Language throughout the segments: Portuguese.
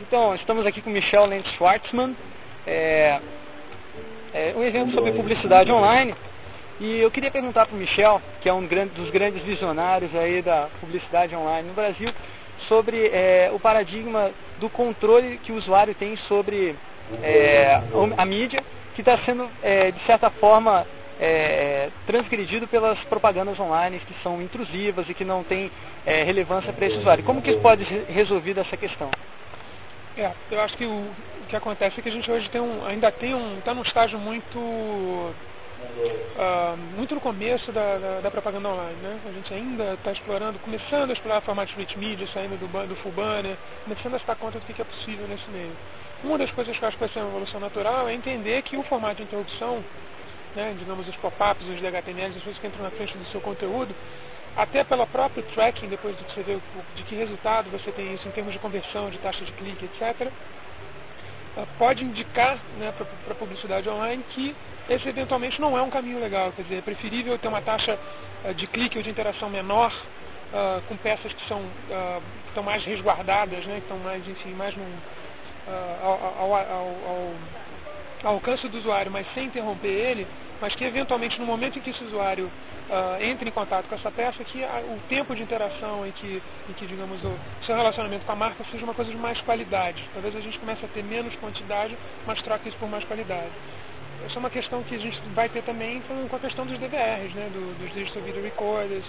Então, estamos aqui com Michel Lentz Schwartzman, é, é, um evento sobre publicidade online. E eu queria perguntar para o Michel, que é um dos grandes visionários aí da publicidade online no Brasil, sobre é, o paradigma do controle que o usuário tem sobre é, a mídia, que está sendo, é, de certa forma, é, transgredido pelas propagandas online que são intrusivas e que não têm é, relevância para esse usuário. Como que isso pode ser resolvido essa questão? É, eu acho que o, o, que acontece é que a gente hoje tem um, ainda tem um, está num estágio muito Uh, muito no começo da, da, da, propaganda online, né? A gente ainda está explorando, começando a explorar formatos media, saindo do, do full banner, começando a se dar conta do que é possível nesse meio. Uma das coisas que eu acho que vai ser uma evolução natural é entender que o formato de interrupção né, digamos, os pop-ups, os DHTMLs, as coisas que entram na frente do seu conteúdo, até pelo próprio tracking, depois de você ver de que resultado você tem isso em termos de conversão, de taxa de clique, etc., ah, pode indicar né, para a publicidade online que esse eventualmente não é um caminho legal. Quer dizer, é preferível ter uma taxa ah, de clique ou de interação menor uh, com peças que são uh, que estão mais resguardadas, né, que estão mais, enfim, mais num, uh, ao, ao, ao, ao alcance do usuário, mas sem interromper ele, mas que eventualmente no momento em que esse usuário uh, entre em contato com essa peça, que a, o tempo de interação e que, que digamos, o seu relacionamento com a marca seja uma coisa de mais qualidade. Talvez a gente comece a ter menos quantidade, mas troque isso por mais qualidade. Essa é uma questão que a gente vai ter também com, a questão dos DVRs, né, do, dos Digital Video Recorders,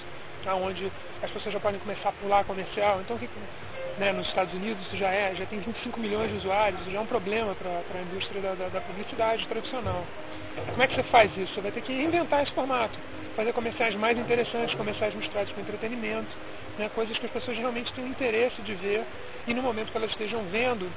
onde as pessoas já podem começar a pular comercial. Então, que, né, nos Estados Unidos já é, já tem 25 milhões de usuários, já é um problema para a indústria da, da, da publicidade tradicional. Como é que você faz isso? Você vai ter que reinventar esse formato, fazer comerciais mais interessantes, comerciais misturados com entretenimento, né, coisas que as pessoas realmente têm interesse de ver e no momento que elas estejam vendo,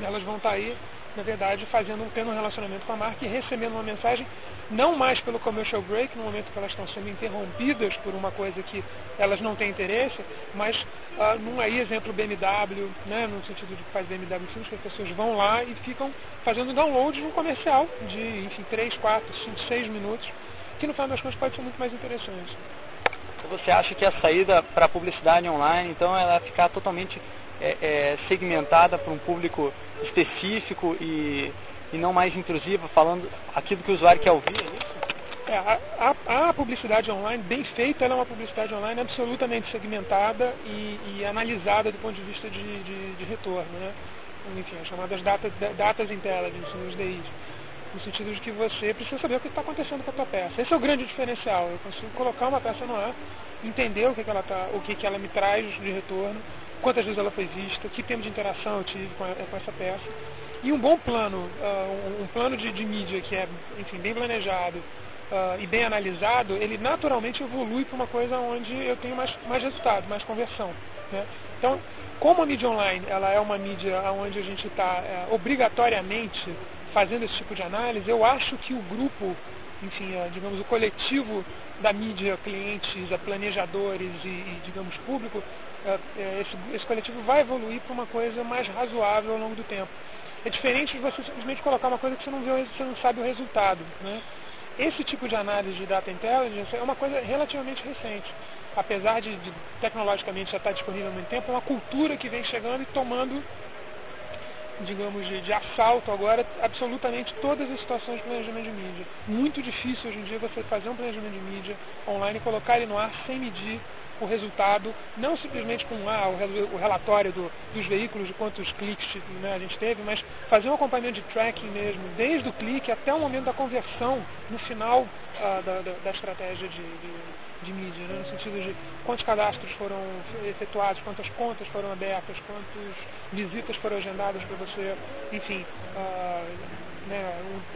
elas vão estar aí na verdade, fazendo, tendo um relacionamento com a marca e recebendo uma mensagem, não mais pelo commercial break, no momento que elas estão sendo interrompidas por uma coisa que elas não têm interesse, mas uh, num aí exemplo BMW, né, no sentido de que faz BMW filmes, que as pessoas vão lá e ficam fazendo download de um comercial de, enfim, 3, 4, 5, 6 minutos, que no final das contas pode ser muito mais interessante. Você acha que a saída para a publicidade online, então, ela ficar totalmente é, é, segmentada para um público específico e, e não mais intrusiva, falando aquilo que o usuário quer ouvir, é isso? É, a, a, a, publicidade online, bem feita, ela é uma publicidade online absolutamente segmentada e, e analisada do ponto de vista de, de, de retorno. Né? Enfim, as chamadas datas, datas intelligence, os DIs. No sentido de que você precisa saber o que está acontecendo com a tua peça. Esse é o grande diferencial. Eu consigo colocar uma peça no ar, entender o que, que ela, tá, o que, que ela me traz de retorno, quantas vezes ela foi vista, que tempo de interação eu tive com, a, com essa peça. E um bom plano, uh, um, plano de, de, mídia que é, enfim, bem planejado uh, e bem analisado, ele naturalmente evolui para uma coisa onde eu tenho mais, mais resultado, mais conversão. Né? Então, como a mídia online ela é uma mídia onde a gente está é, obrigatoriamente fazendo esse tipo de análise, eu acho que o grupo, enfim, é, digamos, o coletivo da mídia, clientes, planejadores e, e digamos, público, é, é, esse, esse coletivo vai evoluir para uma coisa mais razoável ao longo do tempo. É diferente de você simplesmente colocar uma coisa que você não, vê, você não sabe o resultado. Né? Esse tipo de análise de data intelligence é uma coisa relativamente recente. Apesar de, de tecnologicamente já estar disponível há muito tempo, é uma cultura que vem chegando e tomando, digamos, de, de assalto agora absolutamente todas as situações de planejamento de mídia. Muito difícil hoje em dia você fazer um planejamento de mídia online e colocar ele no ar sem medir o resultado, não simplesmente com ah, o, relatório do, dos veículos, de quantos cliques né, a gente teve, mas fazer um acompanhamento de tracking mesmo, desde o clique até o momento da conversão no final ah, da, da, da, estratégia de, de, de mídia, né, no sentido de quantos cadastros foram efetuados, quantas contas foram abertas, quantas visitas foram agendadas para você, enfim. Um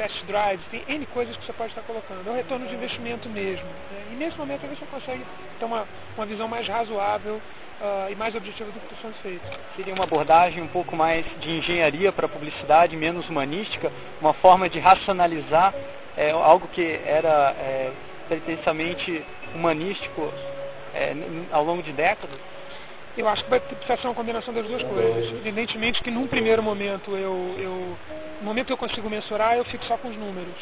test tem N coisas que você pode estar colocando. É um retorno de investimento mesmo. Né? E nesse momento você consegue ter uma, uma visão mais razoável uh, e mais objetiva do que está sendo feito. Seria uma abordagem um pouco mais de engenharia para a publicidade, menos humanística, uma forma de racionalizar é, algo que era é, pretensamente humanístico é, ao longo de décadas? Eu acho que vai precisar ser uma combinação das duas coisas. Evidentemente que num primeiro momento eu, eu no momento que eu consigo mensurar, eu fico só com os números.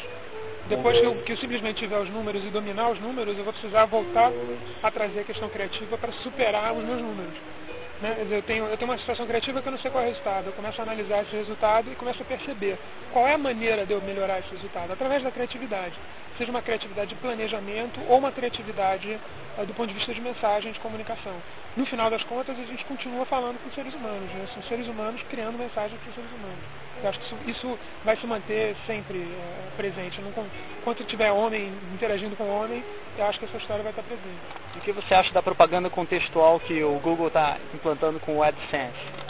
Depois que eu, que eu, simplesmente tiver os números e dominar os números, eu vou precisar voltar a trazer a questão criativa para superar os meus números. Né? Eu, tenho, eu tenho uma situação criativa que eu não sei qual é o resultado. Eu começo a analisar esse resultado e começo a perceber qual é a maneira de eu melhorar esse resultado, através da criatividade. Seja uma criatividade de planejamento ou uma criatividade uh, do ponto de vista de mensagem, de comunicação. No final das contas, a gente continua falando com seres humanos. Né? São seres humanos criando mensagens para os seres humanos. Eu acho que isso, isso vai se manter sempre uh, presente. Não, enquanto tiver homem interagindo com homem, eu acho que essa história vai estar presente. E o que você acha da propaganda contextual que o Google está implantando com o AdSense?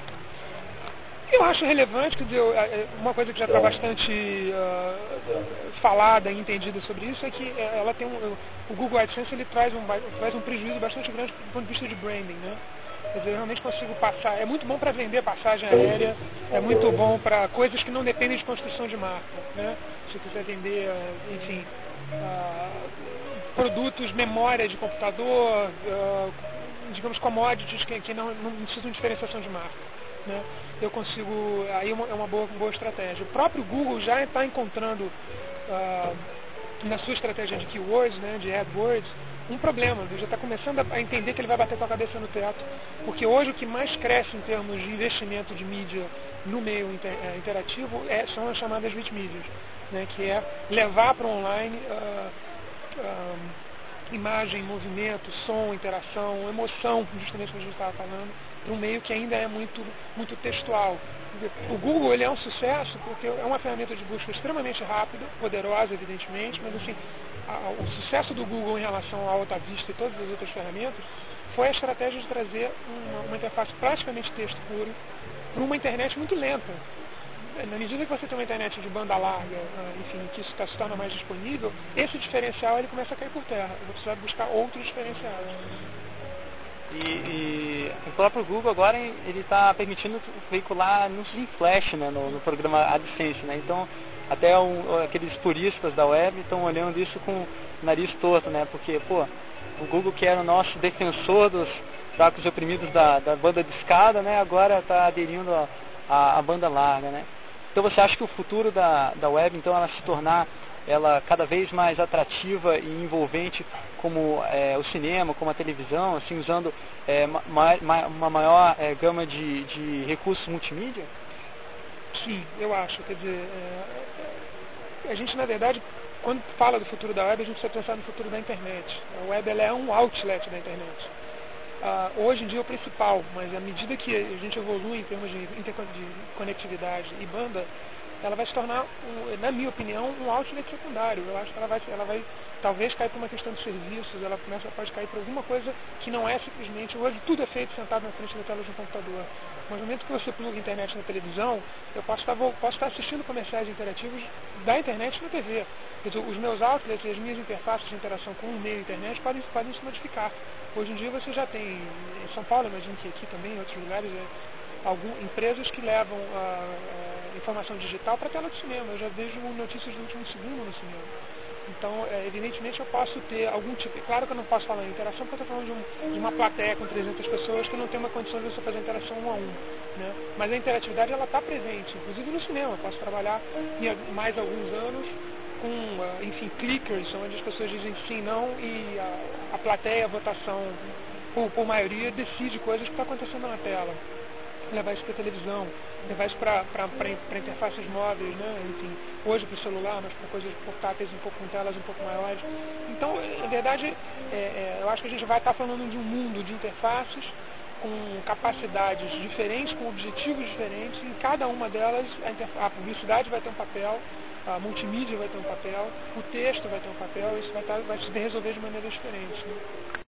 Eu acho relevante, quer dizer, é, uma coisa que já está bastante uh, falada e entendida sobre isso é que é, ela tem um, o Google AdSense ele traz um, traz um prejuízo bastante grande do ponto de vista de branding, né? Quer dizer, eu realmente consigo passar, é muito bom para vender passagem aérea, é muito bom para coisas que não dependem de construção de marca, né? Se quiser vender, enfim, uh, produtos, memória de computador, uh, digamos commodities que, que não, não precisam de diferenciação de marca né, eu consigo. Aí é uma, é boa, boa estratégia. O próprio Google já está encontrando uh, na sua estratégia de keywords, né, de AdWords, um problema. Ele já está começando a entender que ele vai bater com a cabeça no teto. Porque hoje o que mais cresce em termos de investimento de mídia no meio inter, é, interativo é, são as chamadas medias, né, que é levar para o online. Uh, uh, imagem, movimento, som, interação, emoção, justamente como a gente estava falando, para um meio que ainda é muito, muito textual. O Google ele é um sucesso porque é uma ferramenta de busca extremamente rápida, poderosa, evidentemente, mas assim, a, o sucesso do Google em relação à Alta Vista e todas as outras ferramentas foi a estratégia de trazer uma, uma interface praticamente texto puro para uma internet muito lenta na medida que você tem uma internet de banda larga, ah, enfim, que isso está se torna mais disponível, esse diferencial ele começa a cair por terra. Você vai buscar outros diferenciais. E, e, o próprio Google agora ele está permitindo veicular anúncios em flash né, no, no, programa AdSense. Né? Então, até aqueles puristas da web estão olhando isso com o nariz torto, né? porque pô, o Google, que era o nosso defensor dos fracos oprimidos da, da banda de escada, né, agora está aderindo à banda larga. Né? Então você acha que o futuro da, da web, então, ela se tornar ela cada vez mais atrativa e envolvente como é, o cinema, como a televisão, assim, usando é, ma, ma, uma maior é, gama de, de recursos multimídia? Sim, eu acho. Quer dizer, é, a gente, na verdade, quando fala do futuro da web, a gente precisa pensar no futuro da internet. A web ela é um outlet da internet uh, hoje em dia é o principal, mas à medida que a gente evolui em termos de interconectividade e banda, ela vai se tornar, na minha opinião, um outlet secundário. Eu acho que ela vai, ela vai talvez cair por uma questão de serviços, ela começa, pode cair por alguma coisa que não é simplesmente, hoje tudo é feito sentado na frente da tela de um computador. No momento que você pluga internet na televisão, eu posso estar, posso estar assistindo comerciais interativos da internet na TV. Os meus outlets e as minhas interfaces de interação com o meio internet podem, podem se modificar. Hoje em dia você já tem, em São Paulo, imagino que aqui também, em outros lugares, é, algum, empresas que levam a, a informação digital para a tela do cinema. Eu já vejo notícias do último segundo no cinema. Então, é, evidentemente, eu posso ter algum tipo. Claro que eu não posso falar em interação, porque eu estou falando de, um, de, uma plateia com 300 pessoas que não tem uma condição de você fazer interação um a um. Né? Mas a interatividade ela está presente, inclusive no cinema. Eu posso trabalhar em mais alguns anos com, ah, enfim, clickers, onde as pessoas dizem sim, não, e a, a plateia, a votação, por, por maioria, decide coisas que estão tá acontecendo na tela. Levar isso para a televisão, levar isso para interfaces móveis, né? enfim, hoje para o celular, mas para coisas portáteis um pouco com telas um pouco maiores. Então, na verdade, é, é, eu acho que a gente vai estar tá falando de um mundo de interfaces com capacidades diferentes, com objetivos diferentes, e em cada uma delas a, a publicidade vai ter um papel, a multimídia vai ter um papel, o texto vai ter um papel, isso vai, estar, tá, vai se resolver de maneiras diferentes. Né?